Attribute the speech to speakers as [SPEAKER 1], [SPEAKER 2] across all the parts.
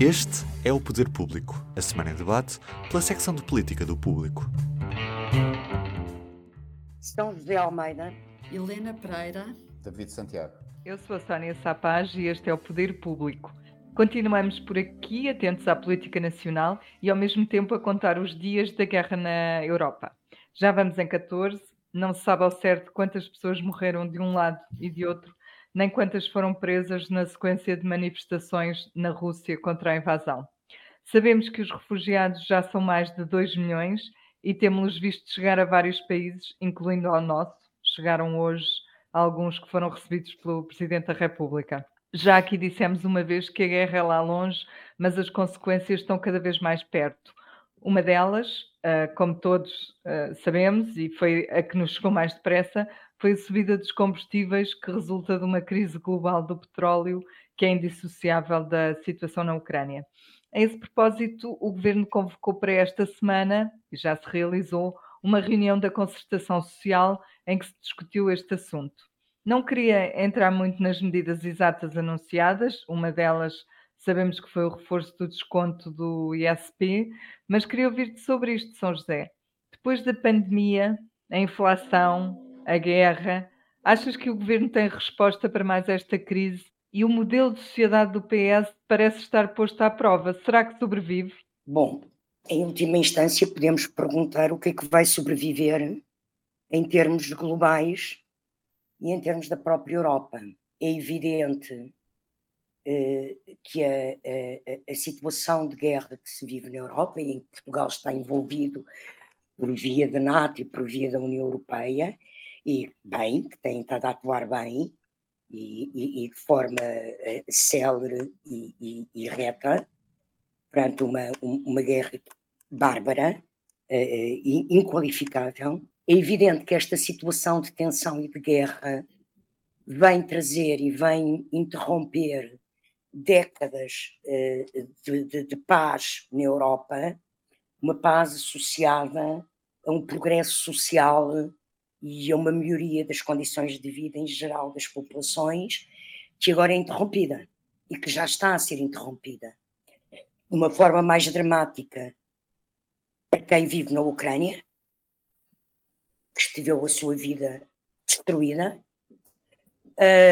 [SPEAKER 1] Este é o Poder Público, a semana em debate pela secção de política do Público.
[SPEAKER 2] São José Almeida,
[SPEAKER 3] Helena Pereira,
[SPEAKER 4] David Santiago.
[SPEAKER 5] Eu sou a Sónia Sapaz e este é o Poder Público. Continuamos por aqui, atentos à política nacional e ao mesmo tempo a contar os dias da guerra na Europa. Já vamos em 14, não se sabe ao certo quantas pessoas morreram de um lado e de outro, nem quantas foram presas na sequência de manifestações na Rússia contra a invasão. Sabemos que os refugiados já são mais de 2 milhões e temos-los visto chegar a vários países, incluindo ao nosso. Chegaram hoje alguns que foram recebidos pelo Presidente da República. Já aqui dissemos uma vez que a guerra é lá longe, mas as consequências estão cada vez mais perto. Uma delas, ah, como todos ah, sabemos, e foi a que nos chegou mais depressa, foi a subida dos combustíveis que resulta de uma crise global do petróleo que é indissociável da situação na Ucrânia. A esse propósito, o governo convocou para esta semana, e já se realizou, uma reunião da concertação social em que se discutiu este assunto. Não queria entrar muito nas medidas exatas anunciadas, uma delas sabemos que foi o reforço do desconto do ISP, mas queria ouvir-te sobre isto, São José. Depois da pandemia, a inflação, a guerra. Achas que o governo tem resposta para mais esta crise? E o modelo de sociedade do PS parece estar posto à prova. Será que sobrevive?
[SPEAKER 2] Bom, em última instância, podemos perguntar o que é que vai sobreviver em termos globais e em termos da própria Europa. É evidente eh, que a, a, a, situação de guerra que se vive na Europa, e em que Portugal está envolvido por via da NATO e por via da União Europeia, e bem, que têm estado a atuar bem e, e, e de forma uh, célere e, e, e, reta, perante uma, uma guerra bárbara, uh, inqualificável. É evidente que esta situação de tensão e de guerra vem trazer e vem interromper décadas de, de, de paz na Europa, uma paz associada a um progresso social e a uma melhoria das condições de vida em geral das populações, que agora é interrompida e que já está a ser interrompida. De uma forma mais dramática para quem vive na Ucrânia, que teve a sua vida destruída,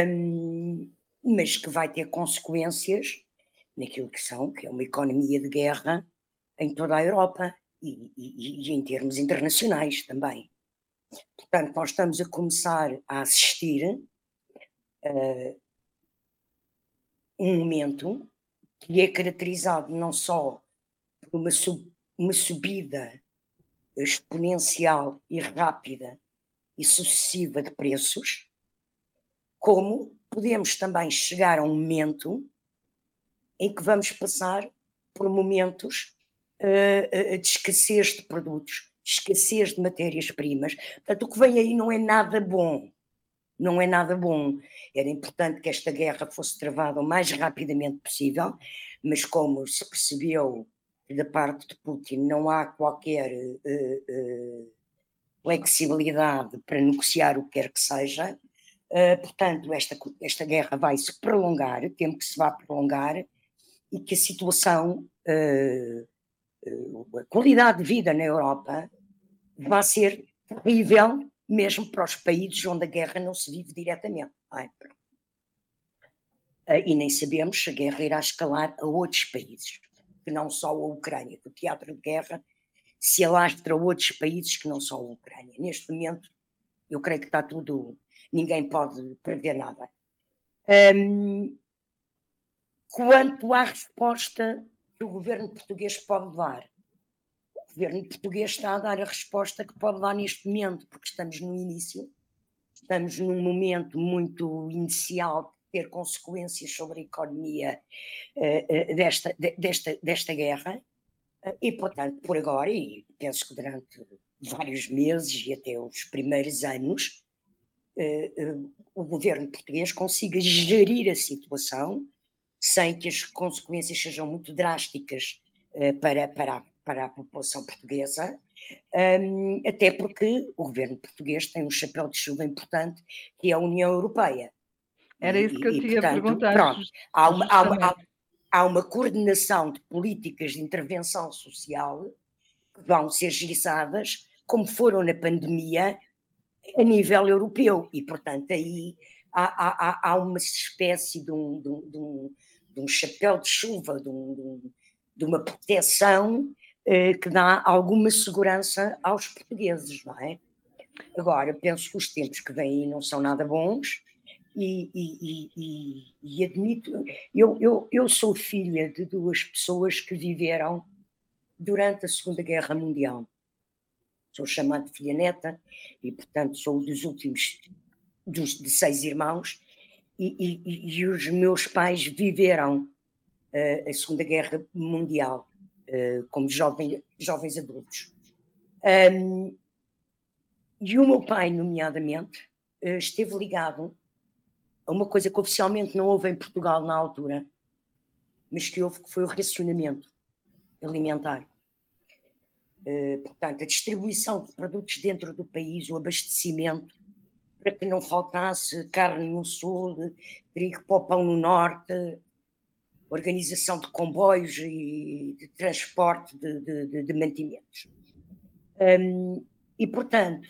[SPEAKER 2] um, mas que vai ter consequências naquilo que são, que é uma economia de guerra em toda a Europa e, e, e em termos internacionais também. Portanto, nós estamos a começar a assistir uh, um momento que é caracterizado não só por uma, sub, uma subida exponencial e rápida e sucessiva de preços, como podemos também chegar a um momento em que vamos passar por momentos uh, de escassez de produtos, escassez de matérias-primas. Portanto, o que vem aí não é nada bom. Não é nada bom. Era importante que esta guerra fosse travada o mais rapidamente possível, mas como se percebeu da parte de Putin não há qualquer uh, uh, flexibilidade para negociar o que quer que seja, uh, portanto, esta, esta guerra vai se prolongar, temo que se vá prolongar e que a situação, a qualidade de vida na Europa vai ser terrível mesmo para os países onde a guerra não se vive diretamente. É? E nem sabemos se a guerra irá escalar a outros países, que não só a Ucrânia, o teatro de guerra se alastra a outros países que não só a Ucrânia. Neste momento, eu creio que está tudo, ninguém pode prever nada. Um, quanto à resposta que o governo português pode dar, governo português está a dar a resposta que pode dar neste momento, porque estamos no início, estamos num momento muito inicial de ter consequências sobre a economia uh, uh, desta, de, desta, desta guerra, uh, e portanto, por agora, e penso que durante vários meses e até os primeiros anos, o governo português consiga gerir a situação sem que as consequências sejam muito drásticas para, para, para a população portuguesa, um, até porque o governo português tem um chapéu de chuva importante, que é a União Europeia.
[SPEAKER 5] Era isso que eu ia perguntar.
[SPEAKER 2] Pronto, há uma, há, há, há uma coordenação de políticas de intervenção social que vão ser gerizadas, como foram na pandemia, a nível europeu. E, portanto, aí há, há, há uma espécie de um, de, um, de um, chapéu de chuva, de, de uma proteção que dá alguma segurança aos portugueses, não é? Agora, penso que os tempos que vêm aí não são nada bons e, e, e, e admito, eu, eu, eu sou filha de duas pessoas que viveram durante a Segunda Guerra Mundial. Sou chamada filha neta e, portanto, sou dos últimos dos, de seis irmãos e, os meus pais viveram uh, a Segunda Guerra Mundial como jovem, jovens adultos. Um, e o meu pai, nomeadamente, uh, esteve ligado uma coisa que oficialmente não houve em Portugal na altura, mas que houve, que foi o racionamento alimentar. Uh, portanto, a distribuição de produtos dentro do país, o abastecimento, para que não faltasse carne no sul, trigo para o pão no norte, organização de comboios e de transporte de, de, de, mantimentos. Um, e, portanto,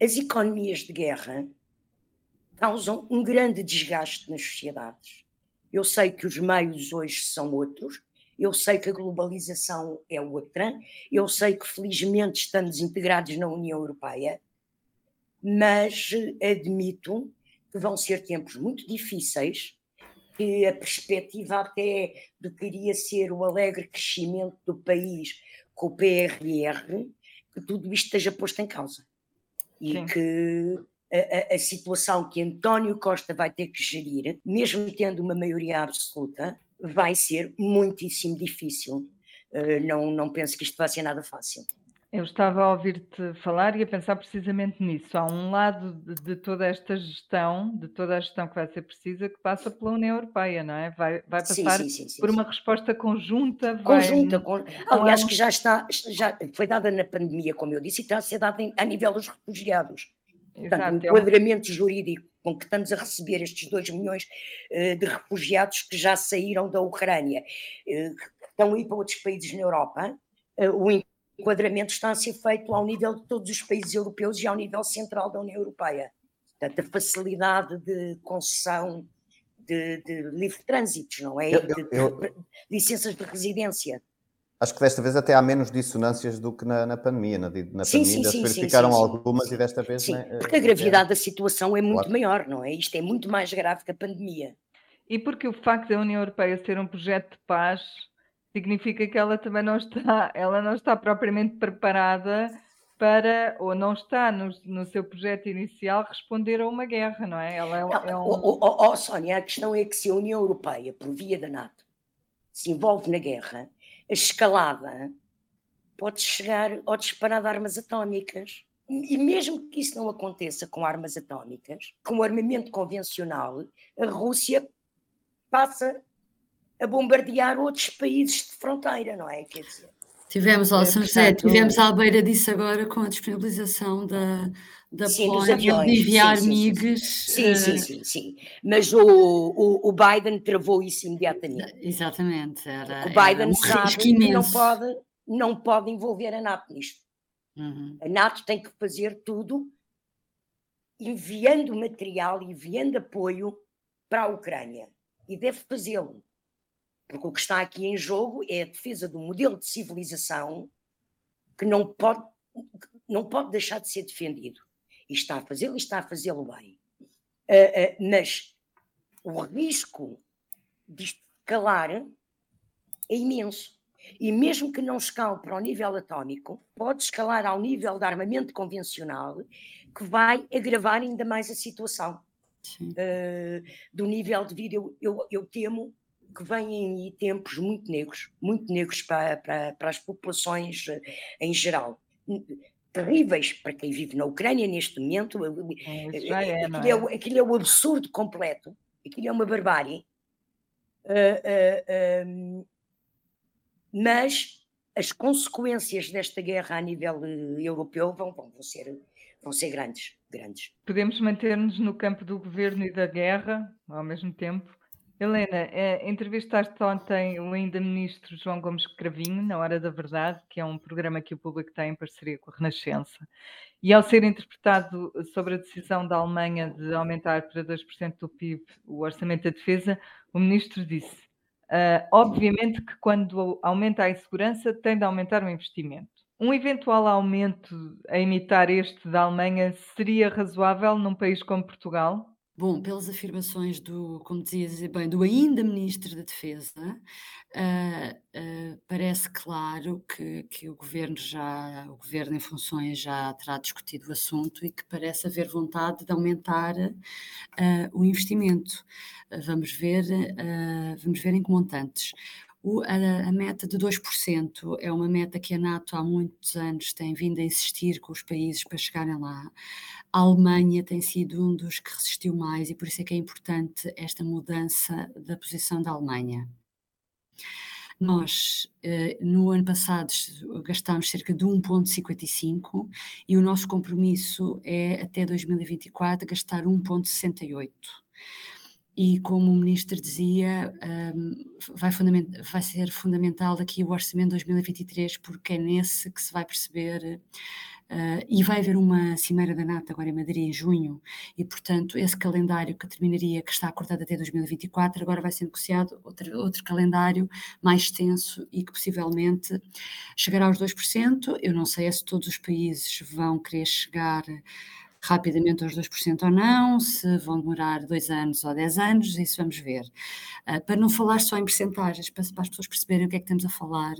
[SPEAKER 2] as economias de guerra causam um grande desgaste nas sociedades. Eu sei que os meios hoje são outros, eu sei que a globalização é outra, eu sei que felizmente estamos integrados na União Europeia, mas admito que vão ser tempos muito difíceis, que a perspectiva até do que iria ser o alegre crescimento do país com o PRR, que tudo isto esteja posto em causa. E Sim. que a, a, situação que António Costa vai ter que gerir, mesmo tendo uma maioria absoluta, vai ser muitíssimo difícil. Uh, não, não penso que isto vai ser nada fácil.
[SPEAKER 5] Eu estava a ouvir-te falar e a pensar precisamente nisso. Há um lado de, de, toda esta gestão, de toda a gestão que vai ser precisa, que passa pela União Europeia, não é? Vai, vai passar sim, sim, sim, por uma resposta conjunta.
[SPEAKER 2] Conjunta, vai... aliás, que já está, já foi dada na pandemia, como eu disse, e está a ser dada a nível dos refugiados. Portanto, o é enquadramento jurídico com que estamos a receber estes 2 milhões uh, de refugiados que já saíram da Ucrânia, uh, que estão a ir para outros países na Europa, uh, o enquadramento está a ser feito ao nível de todos os países europeus e ao nível central da União Europeia. Portanto, a facilidade de concessão de, de livre trânsito, não é? Eu, eu, de, de, licenças de residência.
[SPEAKER 3] Acho que desta vez até há menos dissonâncias do que na, na pandemia. Na, na sim, pandemia sim, se verificaram sim, algumas e desta vez.
[SPEAKER 2] Sim, né, porque a gravidade é... da situação é muito claro. maior, não é? Isto é muito mais grave que a pandemia.
[SPEAKER 5] E porque o facto da União Europeia ser um projeto de paz significa que ela também não está, ela não está propriamente preparada para, ou não está no, no seu projeto inicial, responder a uma guerra, não é? Ela é,
[SPEAKER 2] não, é um... oh, oh, oh, Sónia, a questão é que se a União Europeia, por via da NATO, se envolve na guerra, a escalada pode chegar ao disparar de armas atómicas. E mesmo que isso não aconteça com armas atómicas, com armamento convencional, a Rússia passa a bombardear outros países de fronteira, não é? Quer dizer,
[SPEAKER 4] Tivemos, ó, São José, tivemos à beira disso agora com a disponibilização da, da sim, Polónia de enviar sim, MIGs.
[SPEAKER 2] Sim, sim, sim, sim, Mas o, o, o, Biden travou isso imediatamente.
[SPEAKER 4] Exatamente. Era,
[SPEAKER 2] o Biden um sabe que não pode, não pode envolver a NATO nisto. Uhum. A NATO tem que fazer tudo enviando material, enviando apoio para a Ucrânia. E deve fazê-lo. Porque o que está aqui em jogo é a defesa do modelo de civilização que não pode, não pode deixar de ser defendido. E está a fazê-lo e está a fazê-lo bem. Uh, uh, mas o risco de escalar é imenso. E mesmo que não escale para o nível atómico, pode escalar ao nível de armamento convencional, que vai agravar ainda mais a situação. Uh, do nível de vida, eu, eu, eu temo que vêm aí tempos muito negros, muito negros para, para, para as populações eh, em geral. Terríveis para quem vive na Ucrânia neste momento. É, é, aquilo, é, é? aquilo é o absurdo completo, aquilo é uma barbárie. Uh, uh, uh, mas as consequências desta guerra a nível eh, europeu vão, vão, vão, ser, vão ser grandes, grandes.
[SPEAKER 5] Podemos manter-nos no campo do governo e da guerra ao mesmo tempo? Helena, eh, entrevistaste ontem o ainda ministro João Gomes Cravinho, na Hora da Verdade, que é um programa que o público tem em parceria com a Renascença. E ao ser interpretado sobre a decisão da Alemanha de aumentar para 2% do PIB o orçamento da defesa, o ministro disse: uh, obviamente que quando aumenta a insegurança, tem de aumentar o investimento. Um eventual aumento a imitar este da Alemanha seria razoável num país como Portugal?
[SPEAKER 4] Bom, pelas afirmações do, como dizias bem, do ainda Ministro da Defesa, uh, uh, parece claro que, que o governo já, o governo em funções já terá discutido o assunto e que parece haver vontade de aumentar uh, o investimento. vamos ver, vamos ver em que montantes. O, a, a, meta de 2% é uma meta que a NATO há muitos anos tem vindo a insistir com os países para chegarem lá. A Alemanha tem sido um dos que resistiu mais e por isso é que é importante esta mudança da posição da Alemanha. Nós, eh, no ano passado, gastámos cerca de 1,55 e o nosso compromisso é, até 2024, gastar 1,68 e como o Ministro dizia, um, vai, vai, ser fundamental aqui o Orçamento de 2023, porque é nesse que se vai perceber, uh, e vai haver uma Cimeira da NATO agora em Madrid em junho, e portanto esse calendário que terminaria, que está acordado até 2024, agora vai ser negociado outro, outro calendário mais extenso e que possivelmente chegará aos 2%. Eu não sei se todos os países vão querer chegar rapidamente aos 2% ou não, se vão demorar dois anos ou dez anos, isso vamos ver. Uh, para não falar só em percentagens, para, para, as pessoas perceberem o que é que estamos a falar,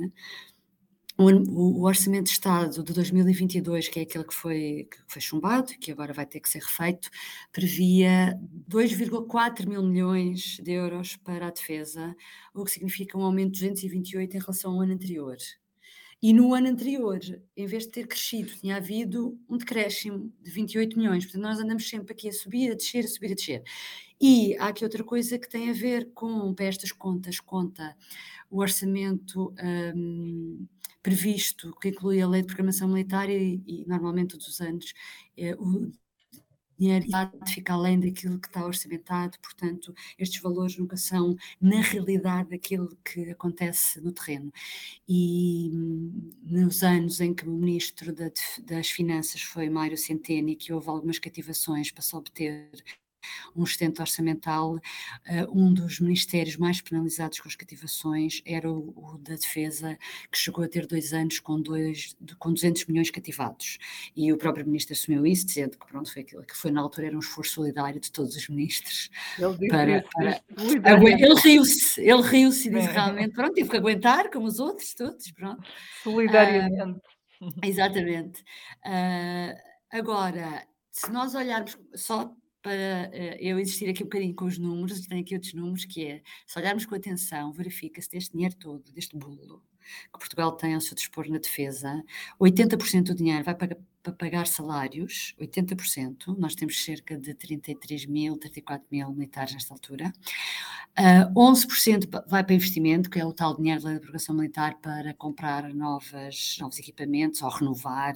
[SPEAKER 4] o, Orçamento de Estado de 2022, que é aquele que foi, que foi chumbado, que agora vai ter que ser refeito, previa 2,4 mil milhões de euros para a defesa, o que significa um aumento de 228 em relação ao ano anterior. E no ano anterior, em vez de ter crescido, tinha havido um decréscimo de 28 milhões. Portanto, nós andamos sempre aqui a subir, a descer, a subir, a descer. E há aqui outra coisa que tem a ver com, para estas contas, conta o orçamento um, previsto, que inclui a lei de programação militar e, e normalmente todos os anos, é, o dinheiro fica além daquilo que está orçamentado, portanto, estes valores nunca são, na realidade, aquilo que acontece no terreno. E hum, nos anos em que o Ministro das Finanças foi Mário Centeno e que houve algumas cativações para se obter um sustento orçamental, uh, um dos ministérios mais penalizados com as cativações era o, o, da Defesa, que chegou a ter dois anos com, dois, com 200 milhões cativados. E o próprio ministro assumiu isso, dizendo que pronto, foi aquilo que foi na altura era um esforço solidário de todos os ministros.
[SPEAKER 5] Ele para, para,
[SPEAKER 4] ele riu-se, ele riu-se e disse é. realmente, pronto, tive que aguentar, como os outros, todos, pronto.
[SPEAKER 5] Solidariamente.
[SPEAKER 4] Uh, exatamente. Uh, agora, se nós olharmos só para uh, eu insistir aqui um bocadinho com os números, tenho aqui outros números, que é, se olharmos com atenção, verifica-se deste dinheiro todo, deste bolo, que Portugal tem ao seu dispor na defesa, 80% do dinheiro vai para, para pagar salários, 80%, nós temos cerca de 33 mil, 34 mil militares nesta altura, uh, ah, 11% vai para investimento, que é o tal dinheiro da programação militar para comprar novas, novos equipamentos ou renovar,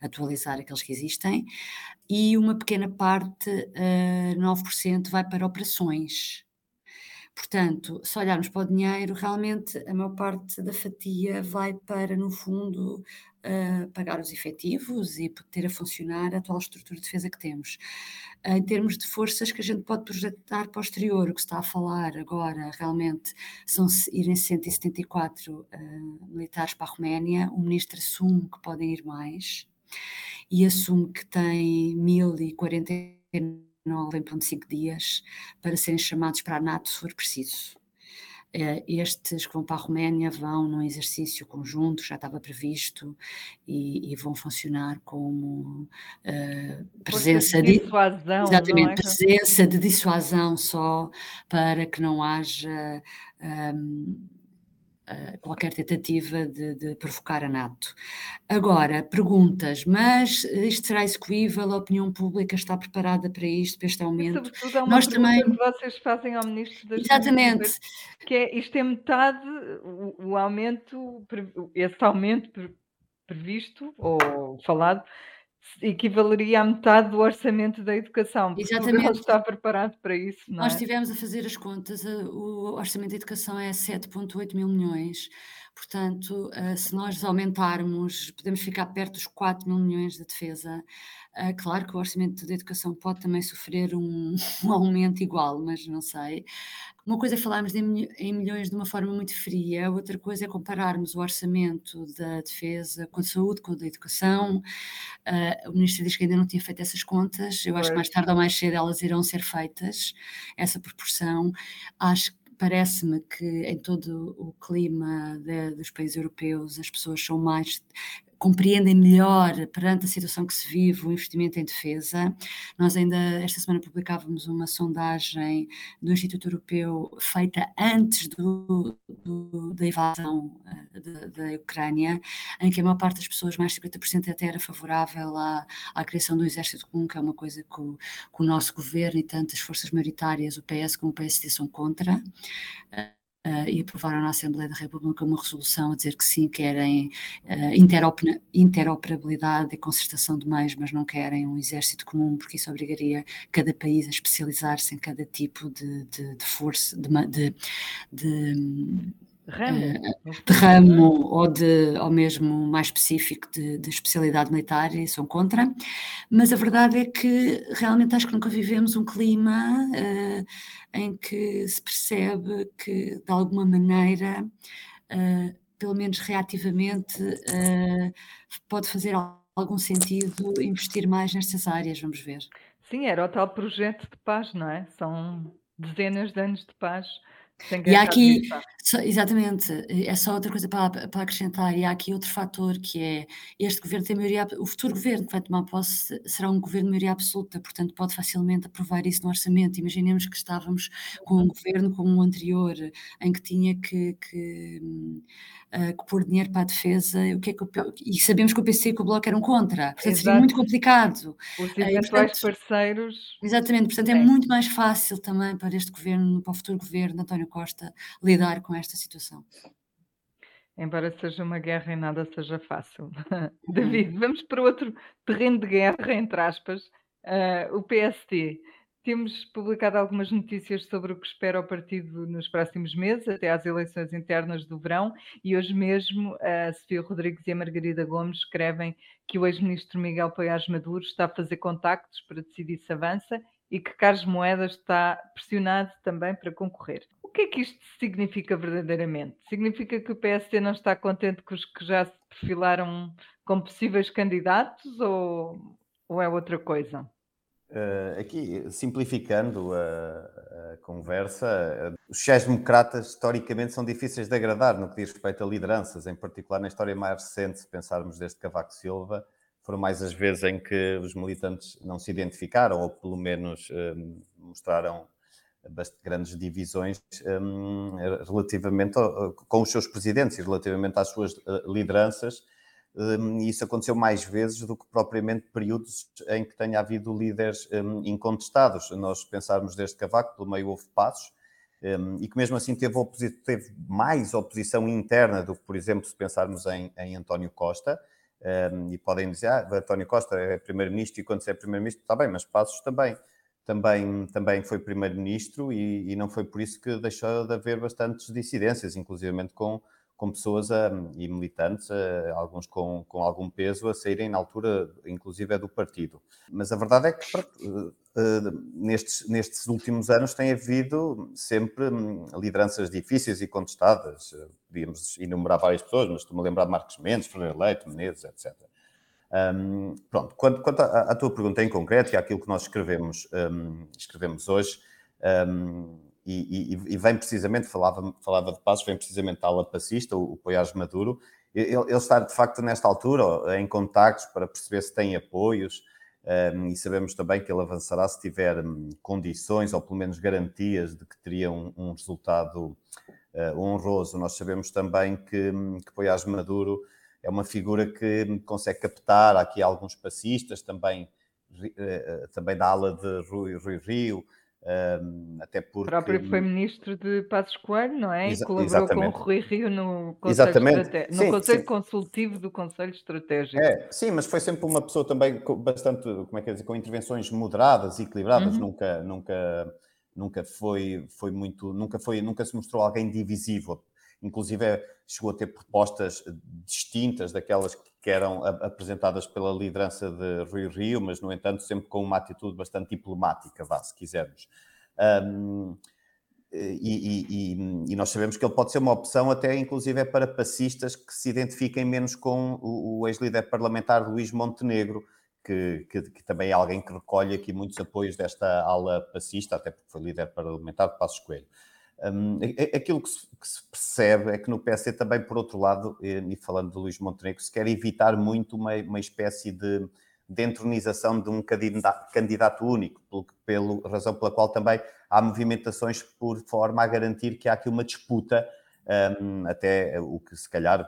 [SPEAKER 4] atualizar aqueles que existem, e uma pequena parte, uh, ah, 9%, vai para operações, Portanto, se olharmos para o dinheiro, realmente a maior parte da fatia vai para, no fundo, uh, pagar os efetivos e ter a funcionar a atual estrutura de defesa que temos. Uh, em termos de forças que a gente pode projetar para o exterior, o que está a falar agora realmente são irem 174 uh, militares para a Roménia, o ministro assume que podem ir mais e assume que tem 1049 9,5 dias para serem chamados para a NATO se for preciso. Eh, estes que vão para a Roménia vão num exercício conjunto, já estava previsto, e, e vão funcionar como uh, presença de,
[SPEAKER 5] dissuasão,
[SPEAKER 4] exatamente, é? presença de dissuasão só para que não haja um, qualquer tentativa de, de, provocar a NATO. Agora, perguntas, mas isto será execuível? A opinião pública está preparada para isto, para este aumento?
[SPEAKER 5] E, sobretudo, há uma Nós também que vocês fazem ao Ministro das
[SPEAKER 4] Exatamente.
[SPEAKER 5] que é, isto é metade, o, o aumento, esse aumento previsto ou falado, equivaleria à metade do orçamento da educação. Exatamente. Portugal está preparado para isso, não
[SPEAKER 4] Nós é? estivemos a fazer as contas, o orçamento da educação é 7,8 mil milhões. Portanto, eh, se nós aumentarmos, podemos ficar perto dos 4 mil milhões de defesa. Eh, claro que o orçamento da educação pode também sofrer um, um aumento igual, mas não sei. Uma coisa é falarmos em, milhões de uma forma muito fria, outra coisa é compararmos o orçamento da defesa com a saúde, com a da educação. Uh, o ministro diz que ainda não tinha feito essas contas, eu acho que mais tarde ou mais cedo elas irão ser feitas, essa proporção. Acho parece-me que em todo o clima de, dos países europeus as pessoas são mais compreendem melhor perante a situação que se vive o investimento em defesa. Nós ainda esta semana publicávamos uma sondagem do Instituto Europeu feita antes do, do, da invasão uh, da Ucrânia, em que a maior parte das pessoas, mais de 50% até era favorável à, à criação do exército comum, que é uma coisa que o, que o nosso governo e tantas forças maioritárias, o PS como o PSD, são contra. Uh, e aprovaram na Assembleia da República uma resolução a dizer que sim, querem uh, interoperabilidade e concertação de meios, mas não querem um exército comum, porque isso obrigaria cada país a especializar-se em cada tipo de, de, de força, de, de, de
[SPEAKER 5] Ramo.
[SPEAKER 4] de ramo ou, de, ou mesmo mais específico de, de, especialidade militar e são contra, mas a verdade é que realmente acho que nunca vivemos um clima uh, em que se percebe que de alguma maneira, uh, pelo menos reativamente, uh, pode fazer algum sentido investir mais nestas áreas, vamos ver.
[SPEAKER 5] Sim, era o tal projeto de paz, não é? São dezenas de anos de paz
[SPEAKER 4] e há aqui, só, exatamente, é só outra coisa para, para acrescentar, e há aqui outro fator que é este governo tem maioria, o futuro governo que vai tomar posse será um governo de maioria absoluta, portanto pode facilmente aprovar isso no orçamento. Imaginemos que estávamos com um governo como o anterior, em que tinha que, que, uh, que pôr dinheiro para a defesa, o que é que o, e sabemos que o PC e que o Bloco eram contra, portanto seria muito complicado.
[SPEAKER 5] Os uh, eventuais parceiros.
[SPEAKER 4] Exatamente, portanto é muito mais fácil também para este governo, para o futuro governo, António Costa lidar com esta situação.
[SPEAKER 5] Embora seja uma guerra e nada seja fácil. David, vamos para outro terreno de guerra, entre aspas, uh, o PST. Temos publicado algumas notícias sobre o que espera o partido nos próximos meses, até às eleições internas do verão, e hoje mesmo a Sofia Rodrigues e a Margarida Gomes escrevem que o ex-ministro Miguel Paiás Maduro está a fazer contactos para decidir se avança e que Carlos Moedas está pressionado também para concorrer. O que é que isto significa verdadeiramente? Significa que o PSD não está contente com os que já se perfilaram como possíveis candidatos ou, ou é outra coisa?
[SPEAKER 3] Uh, aqui, simplificando a, a conversa, os sociais-democratas historicamente são difíceis de agradar no que diz respeito a lideranças, em particular na história mais recente, se pensarmos desde Cavaco Silva, foram mais as vezes em que os militantes não se identificaram ou pelo menos um, mostraram bastante grandes divisões um, relativamente ao, com os seus presidentes e relativamente às suas uh, lideranças. Um, e isso aconteceu mais vezes do que propriamente períodos em que tenha havido líderes hum, incontestados. Nós pensarmos desde Cavaco, pelo meio houve passos, e que mesmo assim teve, teve, mais oposição interna do que, por exemplo, se pensarmos em, em António Costa, um, e podem dizer, ah, António Costa é primeiro-ministro e quando se é primeiro-ministro, está bem, mas Passos também, também, também foi primeiro-ministro e, e, não foi por isso que deixou de haver bastantes dissidências, inclusivamente com, com pessoas um, e militantes, uh, alguns com, com algum peso, a saírem na altura, inclusive, é do partido. Mas a verdade é que uh, nestes, nestes últimos anos tem havido sempre um, lideranças difíceis e contestadas. Podíamos enumerar várias pessoas, mas estou-me a lembrar de Marcos Mendes, Fernando Leite, Menezes, etc. Um, pronto, quanto, quanto à, à, tua pergunta em concreto e àquilo que nós escrevemos, um, escrevemos hoje, um, e, e, vem precisamente, falava, falava de passos, vem precisamente da ala passista, o, o Poiás Maduro, ele, ele, está de facto nesta altura em contactos para perceber se tem apoios, um, e sabemos também que ele avançará se tiver um, condições ou pelo menos garantias de que teria um, um resultado uh, honroso. Nós sabemos também que, hum, que Poiás Maduro é uma figura que consegue captar aqui alguns passistas, também, uh, também da ala de Rui, Rui Rio, Um, até porque...
[SPEAKER 5] O próprio foi ministro de Passos Coelho, não é?
[SPEAKER 3] Exa
[SPEAKER 5] e colaborou
[SPEAKER 3] exatamente.
[SPEAKER 5] com o Rui Rio no Conselho,
[SPEAKER 3] exatamente.
[SPEAKER 5] no
[SPEAKER 3] sim,
[SPEAKER 5] conselho
[SPEAKER 3] sim.
[SPEAKER 5] Consultivo do Conselho Estratégico.
[SPEAKER 3] É, sim, mas foi sempre uma pessoa também bastante, como é que é dizer, com intervenções moderadas e equilibradas,
[SPEAKER 5] Uhum.
[SPEAKER 3] nunca, nunca, nunca foi, foi muito, nunca foi, nunca se mostrou alguém divisível. Inclusive é, chegou a ter propostas distintas daquelas que eram apresentadas pela liderança de Rui Rio, mas no entanto sempre com uma atitude bastante diplomática, vá, se quisermos. Um, e, e- e- e nós sabemos que ele pode ser uma opção até inclusive é para passistas que se identifiquem menos com o, o ex-líder parlamentar Luís Montenegro, que, que- que também é alguém que recolhe aqui muitos apoios desta ala passista, até porque foi líder parlamentar de Passos Coelho. Hum, aquilo que se, que se percebe é que no PSD também, por outro lado, e falando de Luís Montenegro, se quer evitar muito uma, uma espécie de, de entronização de um candida- candidato único, pelo, pelo razão pela qual também há movimentações por forma a garantir que há aqui uma disputa, hum, até o que se calhar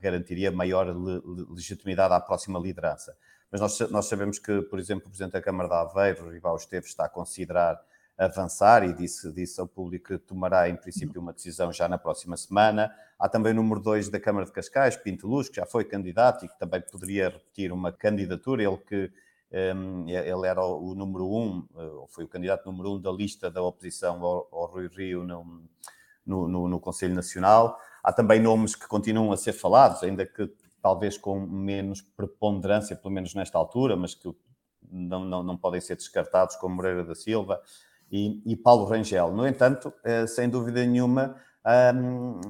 [SPEAKER 3] garantiria maior le- le- legitimidade à próxima liderança. Mas nós, nós sabemos que, por exemplo, o Presidente da Câmara de Aveiro, Rival Esteves, está a considerar avançar e disse, disse ao público que tomará, em princípio, uma decisão já na próxima semana. Há também o número 2 da Câmara de Cascais, Pinto Luz, que já foi candidato e que também poderia repetir uma candidatura. Ele que hum, ele era o, número 1, um, ou foi o candidato número 1 um da lista da oposição ao, ao Rui Rio no, no, no, no Conselho Nacional. Há também nomes que continuam a ser falados, ainda que talvez com menos preponderância, pelo menos nesta altura, mas que não, não, não podem ser descartados, como Moreira da Silva e, e Paulo Rangel. No entanto, eh, sem dúvida nenhuma, hum,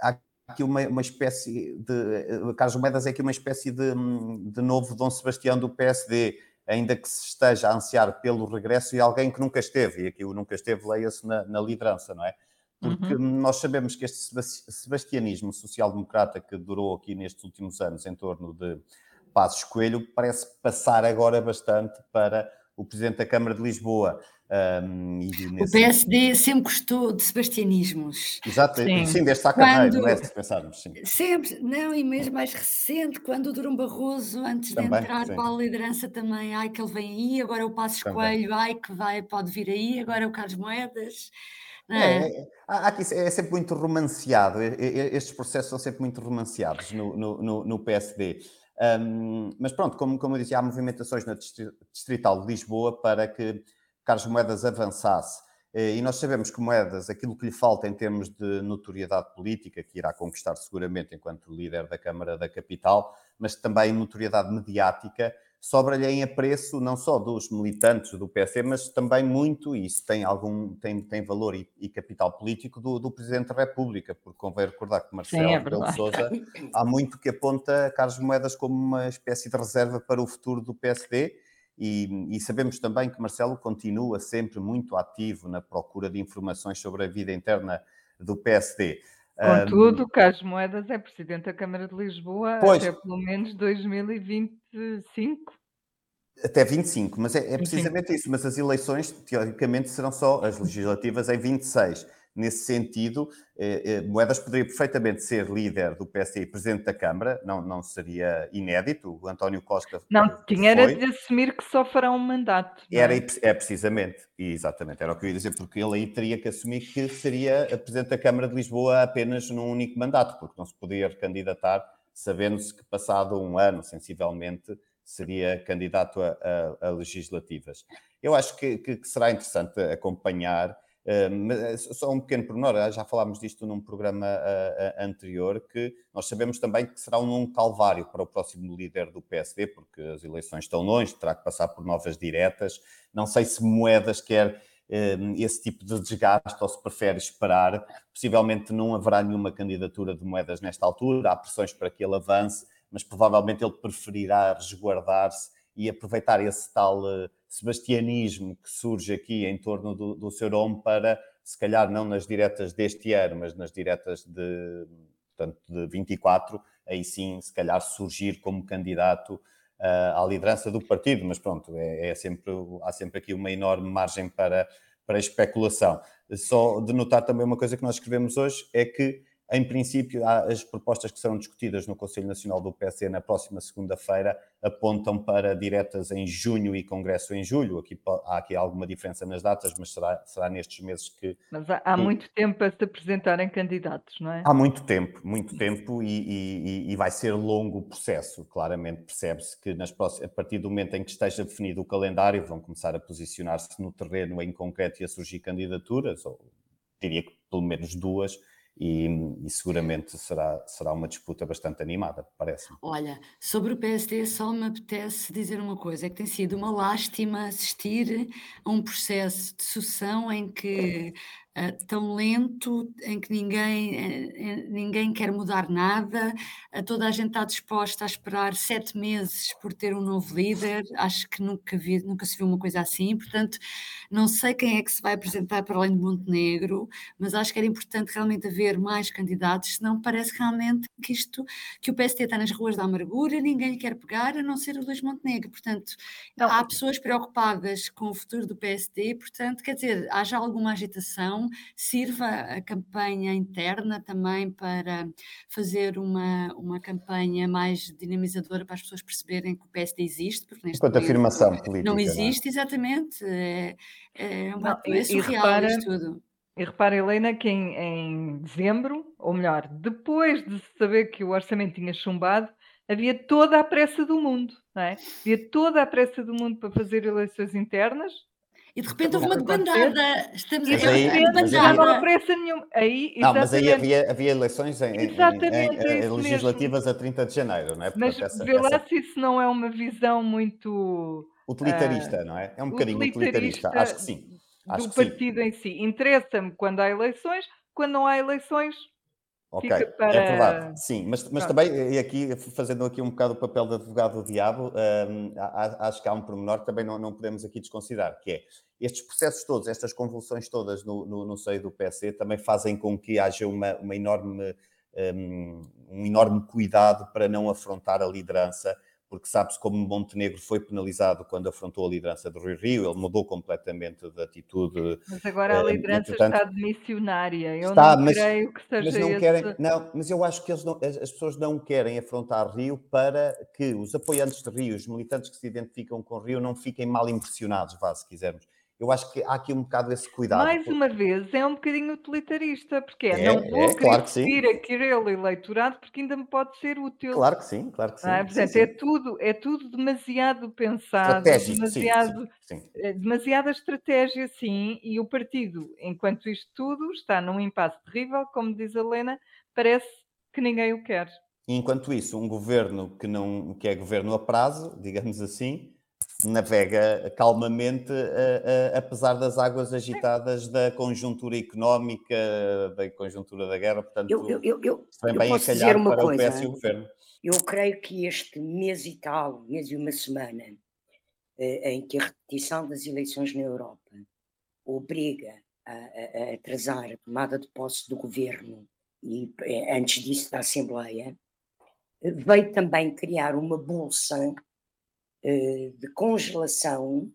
[SPEAKER 3] há aqui uma, uma espécie de. Carlos Moedas é aqui uma espécie de, de novo Dom Sebastião do PSD, ainda que se esteja a ansiar pelo regresso e alguém que nunca esteve, e aqui o nunca esteve, leia-se na, na liderança, não é? Porque
[SPEAKER 5] Uhum.
[SPEAKER 3] nós sabemos que este sebas- sebastianismo social-democrata que durou aqui nestes últimos anos em torno de Passos Coelho parece passar agora bastante para o Presidente da Câmara de Lisboa. Um, e
[SPEAKER 4] O
[SPEAKER 3] nesse-
[SPEAKER 4] PSD sempre gostou de sebastianismos.
[SPEAKER 3] Exato,
[SPEAKER 5] Sim.
[SPEAKER 3] sim, desde Sá Carneiro,
[SPEAKER 4] Quando-
[SPEAKER 3] não é? Se pensarmos, sim.
[SPEAKER 4] Sempre, não, e mesmo mais recente, quando o Durão Barroso, antes
[SPEAKER 3] Também,
[SPEAKER 4] de entrar
[SPEAKER 3] sim.
[SPEAKER 4] para a liderança também, ai que ele vem aí, agora o Passos
[SPEAKER 3] Também.
[SPEAKER 4] Coelho, ai que vai, pode vir aí, agora o Carlos Moedas. é?
[SPEAKER 3] É, é, é sempre muito romanceado, estes processos são sempre muito romanceados no, no, no- no PSD. Um, mas pronto, como, como eu disse, há movimentações na Distri- Distrital de Lisboa para que Carlos Moedas avançasse. Eh, E nós sabemos que Moedas, aquilo que lhe falta em termos de notoriedade política, que irá conquistar seguramente enquanto líder da Câmara da Capital, mas também notoriedade mediática, sobra-lhe em apreço não só dos militantes do PSD, mas também muito, e isso tem algum tem, tem valor e, e capital político, do, do Presidente da República, porque convém recordar que Marcelo
[SPEAKER 5] é
[SPEAKER 3] Rebelo. Sousa há muito que aponta Carlos Moedas como uma espécie de reserva para o futuro do PSD. E, e sabemos também que Marcelo continua sempre muito ativo na procura de informações sobre a vida interna do PSD.
[SPEAKER 5] Contudo, Carlos Moedas é presidente da Câmara de Lisboa
[SPEAKER 3] Pois.
[SPEAKER 5] até pelo menos 2025.
[SPEAKER 3] Até 25, mas é, é
[SPEAKER 5] Sim.
[SPEAKER 3] precisamente isso. Mas as eleições, teoricamente, serão só as legislativas em 26. Nesse sentido, eh, eh, Moedas poderia perfeitamente ser líder do PSD e presidente da Câmara, não, não seria inédito. O António Costa
[SPEAKER 5] Não, tinha era de assumir que só fará um mandato. não
[SPEAKER 3] Era,
[SPEAKER 5] é?
[SPEAKER 3] é precisamente, exatamente, era o que eu ia dizer, porque ele aí teria que assumir que seria Presidente da Câmara de Lisboa apenas num único mandato, porque não se podia recandidatar, sabendo-se que passado um ano, sensivelmente, seria candidato a, a- a legislativas. Eu acho que, que- que será interessante acompanhar, mas é só um pequeno pormenor, ah, já falámos disto num programa ah, ah, anterior, que nós sabemos também que será um calvário para o próximo líder do PSD, porque as eleições estão longe, terá que passar por novas diretas. Não sei se Moedas quer eh, esse tipo de desgaste ou se prefere esperar. Possivelmente não haverá nenhuma candidatura de Moedas nesta altura, há pressões para que ele avance, mas provavelmente ele preferirá resguardar-se e aproveitar esse tal eh, sebastianismo que surge aqui em torno do, do seu nome para, se calhar não nas diretas deste ano, mas nas diretas de, portanto, de 24, aí sim, se calhar surgir como candidato ah, à liderança do partido, mas pronto, é, é sempre, há sempre aqui uma enorme margem para, para especulação. Só de notar também uma coisa que nós escrevemos hoje é que em princípio, as propostas que serão discutidas no Conselho Nacional do PSD na próxima segunda-feira apontam para diretas em junho e congresso em julho. Aqui, há aqui alguma diferença nas datas, mas será, será nestes meses que.
[SPEAKER 5] Mas há, há muito tempo para se apresentarem candidatos, não é?
[SPEAKER 3] Há muito tempo, muito tempo, e, e, e vai ser longo o processo. Claramente percebe-se que nas próximas, a partir do momento em que esteja definido o calendário, vão começar a posicionar-se no terreno em concreto e a surgir candidaturas, ou diria que pelo menos duas e, e, seguramente será, será uma disputa bastante animada, parece-me.
[SPEAKER 4] Olha, sobre o PSD, só me apetece dizer uma coisa: é que tem sido uma lástima assistir a um processo de sucessão em que uh, tão lento, em que ninguém, uh, ninguém quer mudar nada, uh, toda a gente está disposta a esperar sete meses por ter um novo líder. Acho que nunca, vi, nunca se viu uma coisa assim. Portanto, não sei quem é que se vai apresentar para além de Montenegro, mas acho que era importante realmente haver mais candidatos, senão parece realmente que isto, que o PST está nas ruas da amargura, ninguém lhe quer pegar, a não ser o Luís Montenegro. Portanto, não. há pessoas preocupadas com o futuro do PSD, portanto, quer dizer, haja alguma agitação sirva a campanha interna também para fazer uma, uma campanha mais dinamizadora para as pessoas perceberem que o PSD existe, porque neste
[SPEAKER 3] Enquanto afirmação política.
[SPEAKER 4] Não existe, não é? exatamente. É, é, uma, não, é surreal repara, isto tudo.
[SPEAKER 5] E repara, Helena, que em, em dezembro, ou melhor, depois de saber que o orçamento tinha chumbado, havia toda a pressa do mundo, não é? Havia toda a pressa do mundo para fazer eleições internas,
[SPEAKER 4] e de repente houve uma debandada. Estamos
[SPEAKER 5] a
[SPEAKER 4] ver
[SPEAKER 5] uma debandada. Não há pressa nenhuma. Aí,
[SPEAKER 3] não, mas aí havia, havia eleições em, em, em, em legislativas mesmo. a 30 de janeiro, não é?
[SPEAKER 5] Portanto, mas essa, vê lá essa... se isso não é uma visão muito.
[SPEAKER 3] Utilitarista, uh, não é? É um bocadinho utilitarista, acho que sim.
[SPEAKER 5] Acho do partido sim. em si. Interessa-me quando há eleições, quando não há eleições, Ok, é para...
[SPEAKER 3] é verdade, sim, mas, mas também, e aqui, fazendo aqui um bocdo o papel de advogado do diabo, um, acho que há um pormenor que também não, não podemos aqui desconsiderar, que é, estes processos todos, estas convulsões todas no, no, no seio do PC também fazem com que haja uma, uma enorme, um, um enorme cuidado para não afrontar a liderança porque sabe-se como Montenegro foi penalizado quando afrontou a liderança do Rio Rio, ele mudou completamente de atitude.
[SPEAKER 5] Mas agora a eh, liderança está demissionária, eu está, não mas, creio que seja
[SPEAKER 3] mas não esse... querem, Não, mas eu acho que não, as, as, pessoas não querem afrontar Rio para que os apoiantes de Rio, os militantes que se identificam com Rio, não fiquem mal impressionados, vá, se quisermos. Eu acho que há aqui um bocado esse cuidado.
[SPEAKER 5] Mais uma vez, é um bocadinho utilitarista, porque é, não vou é, claro seguir aquele eleitorado porque ainda me pode ser útil.
[SPEAKER 3] Claro que sim, claro que sim.
[SPEAKER 5] Ah, portanto, sim, é. Tudo, é tudo demasiado pensado, demasiado, sim, é demasiada estratégia, sim, e o partido, enquanto isto tudo, está num impasse terrível, como diz a Helena, parece que ninguém o quer.
[SPEAKER 3] enquanto isso, um governo que, não, que é governo a prazo, digamos assim, navega calmamente, uh, uh, apesar das águas agitadas da conjuntura económica, da conjuntura da guerra. Portanto,
[SPEAKER 2] eu, eu, eu, eu, bem posso dizer uma para coisa, o PS e o governo. Eu creio que este mês e tal, mês e uma semana, uh, em que a repetição das eleições na Europa obriga a, a, a atrasar a tomada de posse do governo e antes disso da Assembleia, veio também criar uma bolsa eh, de congelação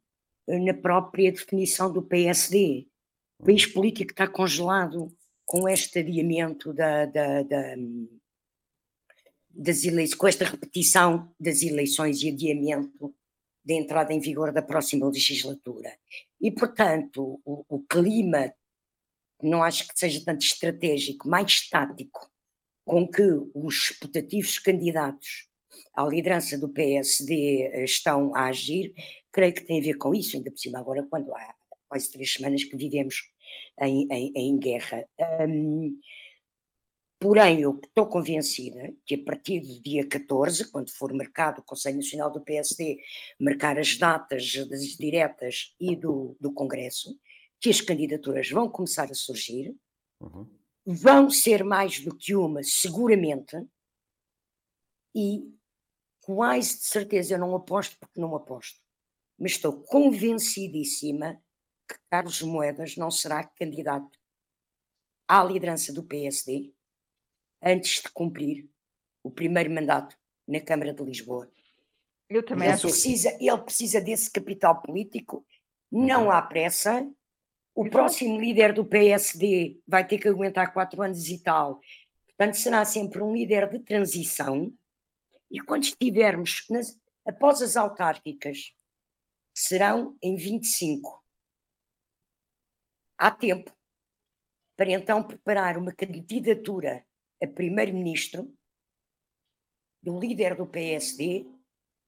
[SPEAKER 2] eh, na própria definição do PSD. O país uhum. político está congelado com este adiamento da, da, da, das eleições, com esta repetição das eleições e adiamento da entrada em vigor da próxima legislatura. E, portanto, o, o clima, não acho que seja tanto estratégico, mais estático, com que os putativos candidatos à liderança do PSD eh, estão a agir, creio que tem a ver com isso, ainda por cima agora quando há quase três semanas que vivemos em, em, em guerra. Um, porém, eu estou convencida que a partir do dia 14, quando for marcado o Conselho Nacional do PSD, marcar as datas das diretas e do, do Congresso, que as candidaturas vão começar a surgir, uhum. vão ser mais do que uma, seguramente, e quase de certeza, eu não aposto porque não aposto, mas estou convencidíssima que Carlos Moedas não será candidato à liderança do PSD antes de cumprir o primeiro mandato na Câmara de Lisboa.
[SPEAKER 5] Eu também
[SPEAKER 2] ele
[SPEAKER 5] acho.
[SPEAKER 2] Precisa, ele precisa desse capital político, não uhum. há pressa. O próximo líder do PSD vai ter que aguentar quatro anos e tal. Portanto, será sempre um líder de transição e quando estivermos nas, após as autárquicas, serão em 25. Há tempo para então preparar uma candidatura a primeiro-ministro do líder do PSD,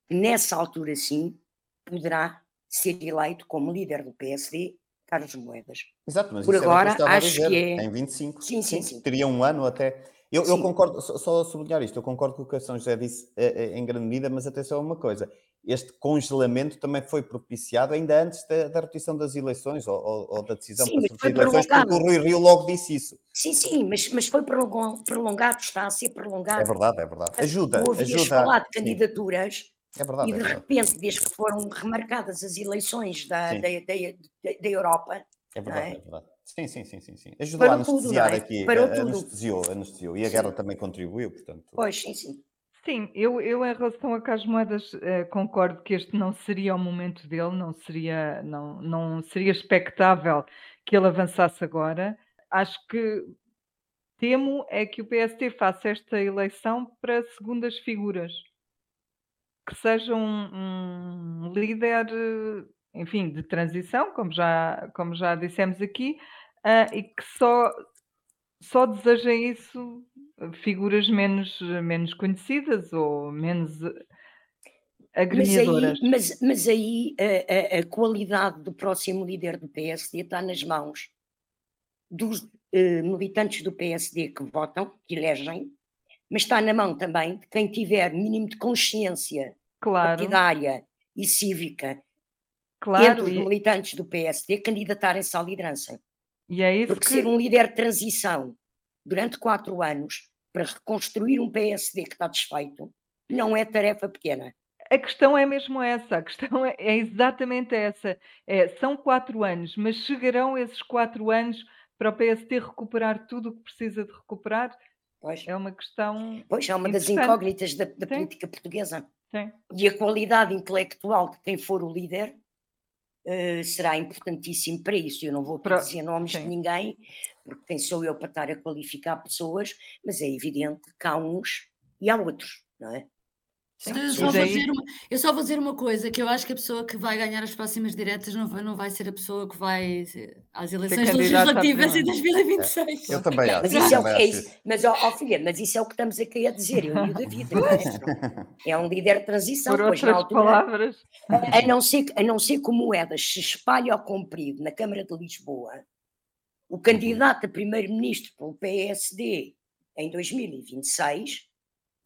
[SPEAKER 2] que nessa altura sim poderá ser eleito como líder do PSD, Carlos Moedas.
[SPEAKER 3] Exato, mas
[SPEAKER 2] Por
[SPEAKER 3] isso
[SPEAKER 2] agora, acho
[SPEAKER 3] dizer,
[SPEAKER 2] que é-
[SPEAKER 3] Em 25.
[SPEAKER 2] Sim, sim, sim.
[SPEAKER 3] Teria um ano até. Eu, eu concordo, só, só a sublinhar isto, eu concordo com o que a São José disse eh, eh, em grande medida, mas atenção a uma coisa: este congelamento também foi propiciado ainda antes da, da repetição das eleições ou, ou- ou da decisão
[SPEAKER 2] Sim,
[SPEAKER 3] para eleições, porque o
[SPEAKER 2] prolongado.
[SPEAKER 3] Rui Rio logo disse isso.
[SPEAKER 2] Sim, sim, mas, mas foi prolongado, prolongado, está a ser prolongado.
[SPEAKER 3] É verdade, é verdade. Ajuda,
[SPEAKER 2] Tu ouvias
[SPEAKER 3] ajuda.
[SPEAKER 2] falar de candidaturas
[SPEAKER 3] é verdade,
[SPEAKER 2] e
[SPEAKER 3] é
[SPEAKER 2] de
[SPEAKER 3] verdade.
[SPEAKER 2] repente, desde que foram remarcadas as eleições da, da, da- da Europa,
[SPEAKER 3] É verdade,
[SPEAKER 2] é?
[SPEAKER 3] é verdade. Sim, sim, sim, sim, sim. Ajudou a
[SPEAKER 2] Parou tudo,
[SPEAKER 3] anestesiar
[SPEAKER 2] não é?
[SPEAKER 3] aqui,
[SPEAKER 2] Parou
[SPEAKER 3] a-
[SPEAKER 2] tudo.
[SPEAKER 3] anestesiou, anestesiou. E a
[SPEAKER 2] Sim.
[SPEAKER 3] guerra também contribuiu, portanto.
[SPEAKER 2] pois, sim, sim.
[SPEAKER 5] Sim, eu, eu em relação a Carlos Moedas eh, concordo que este não seria o momento dele, não seria, não, não seria expectável que ele avançasse agora. Acho que temo é que o PST faça esta eleição para segundas figuras, que seja um, um líder, eh, enfim, de transição, como já, como já dissemos aqui, ah, e que só, só desejem isso figuras menos, menos conhecidas ou menos eh,
[SPEAKER 2] Mas aí, mas, mas aí a, a- a qualidade do próximo líder do PSD está nas mãos dos eh, militantes do PSD que votam, que elegem, mas está na mão também de quem tiver mínimo de consciência
[SPEAKER 5] Claro,
[SPEAKER 2] partidária e cívica entre
[SPEAKER 5] claro,
[SPEAKER 2] os
[SPEAKER 5] e,
[SPEAKER 2] militantes do PSD candidatarem-se à liderança.
[SPEAKER 5] E é isso
[SPEAKER 2] Porque
[SPEAKER 5] que
[SPEAKER 2] ser um líder de transição durante quatro anos para reconstruir um PSD que está desfeito não é tarefa pequena.
[SPEAKER 5] A questão é mesmo essa, a questão é, é exatamente essa. É, são quatro anos, mas chegarão esses quatro anos para o PST recuperar tudo o que precisa de recuperar?
[SPEAKER 2] Pois,
[SPEAKER 5] É uma questão.
[SPEAKER 2] pois é uma das incógnitas da, da política portuguesa.
[SPEAKER 5] Sim.
[SPEAKER 2] E a qualidade intelectual de quem for o líder eh, será importantíssimo para isso. Eu não vou
[SPEAKER 5] Para-
[SPEAKER 2] dizer nomes
[SPEAKER 5] sim.
[SPEAKER 2] de ninguém, porque quem sou eu para estar a qualificar pessoas, mas é evidente que há uns e há outros, não é?
[SPEAKER 5] Sim.
[SPEAKER 4] Eu só, vou
[SPEAKER 5] daí-
[SPEAKER 4] uma, eu só vou dizer uma coisa, que eu acho que a pessoa que vai ganhar as próximas diretas não vai, não vai ser a pessoa que vai ser- às eleições legislativas em
[SPEAKER 5] primeira.
[SPEAKER 4] 2026.
[SPEAKER 3] Eu também acho.
[SPEAKER 2] Mas isso é o é isso. Mas, ó, ó, filha, mas isso é o que estamos aqui a dizer, eu e o David. é? É um líder de transição,
[SPEAKER 5] Por
[SPEAKER 2] pois
[SPEAKER 5] outras
[SPEAKER 2] altura,
[SPEAKER 5] palavras,
[SPEAKER 2] a não, ser, a não ser que o Moedas se espalhe ao comprido na Câmara de Lisboa, o candidato a primeiro-ministro pelo PSD em 2026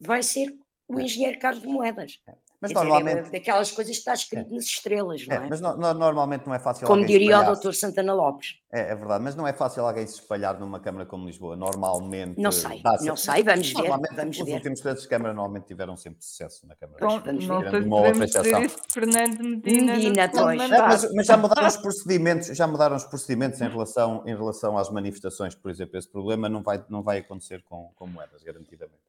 [SPEAKER 2] vai ser o engenheiro Carlos Moedas.
[SPEAKER 3] Mas
[SPEAKER 2] Quer dizer,
[SPEAKER 3] normalmente.
[SPEAKER 2] é daquelas coisas que está escrito nas estrelas, não
[SPEAKER 3] É,
[SPEAKER 2] é?
[SPEAKER 3] mas no- no- normalmente não é fácil
[SPEAKER 2] Como
[SPEAKER 3] alguém
[SPEAKER 2] diria o doutor Santana Lopes.
[SPEAKER 3] É, é verdade, mas não é fácil alguém se espalhar numa Câmara como Lisboa. Normalmente.
[SPEAKER 2] Não sei, não sei, vamos ver,
[SPEAKER 3] Normalmente,
[SPEAKER 2] vamos
[SPEAKER 3] os
[SPEAKER 2] ver.
[SPEAKER 3] últimos presidentes de Câmara normalmente tiveram sempre sucesso na Câmara.
[SPEAKER 5] bom,
[SPEAKER 2] vamos
[SPEAKER 5] não
[SPEAKER 2] ver.
[SPEAKER 5] sei se
[SPEAKER 3] Uma outra
[SPEAKER 5] podemos dizer
[SPEAKER 3] exceção.
[SPEAKER 5] isso de Fernando Medina.
[SPEAKER 2] Medina.
[SPEAKER 3] É, mas, mas já mudaram os procedimentos, já mudaram os procedimentos em relação, em relação às manifestações, por exemplo. Esse problema não vai, não vai acontecer com, com moedas, garantidamente.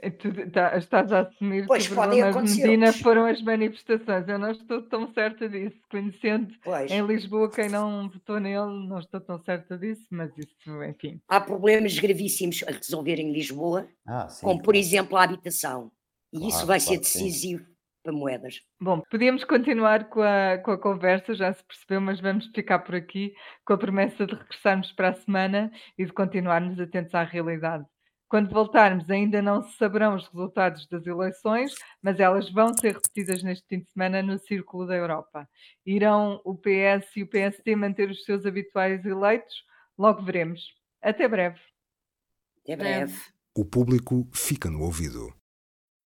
[SPEAKER 5] É tá- estás a assumir
[SPEAKER 2] Pois,
[SPEAKER 5] que
[SPEAKER 2] podem acontecer
[SPEAKER 5] Medina foram as manifestações. Eu não estou tão certa disso. Conhecendo
[SPEAKER 2] Pois.
[SPEAKER 5] em Lisboa quem não votou nele, não estou tão certa disso, mas isso, enfim.
[SPEAKER 2] Há problemas gravíssimos a resolver em Lisboa,
[SPEAKER 3] Ah, sim.
[SPEAKER 2] como por exemplo a habitação. E isso
[SPEAKER 3] Claro,
[SPEAKER 2] vai ser
[SPEAKER 3] claro sim.
[SPEAKER 2] decisivo para moedas.
[SPEAKER 5] Bom, podíamos continuar com a, com a conversa, já se percebeu, mas vamos ficar por aqui com a promessa de regressarmos para a semana e de continuarmos atentos à realidade. Quando voltarmos, ainda não se saberão os resultados das eleições, mas elas vão ser repetidas neste fim de semana no Círculo da Europa. Irão o PS e o PST manter os seus habituais eleitos? Logo veremos. Até breve.
[SPEAKER 2] Até breve.
[SPEAKER 4] Breve.
[SPEAKER 6] O público fica no ouvido.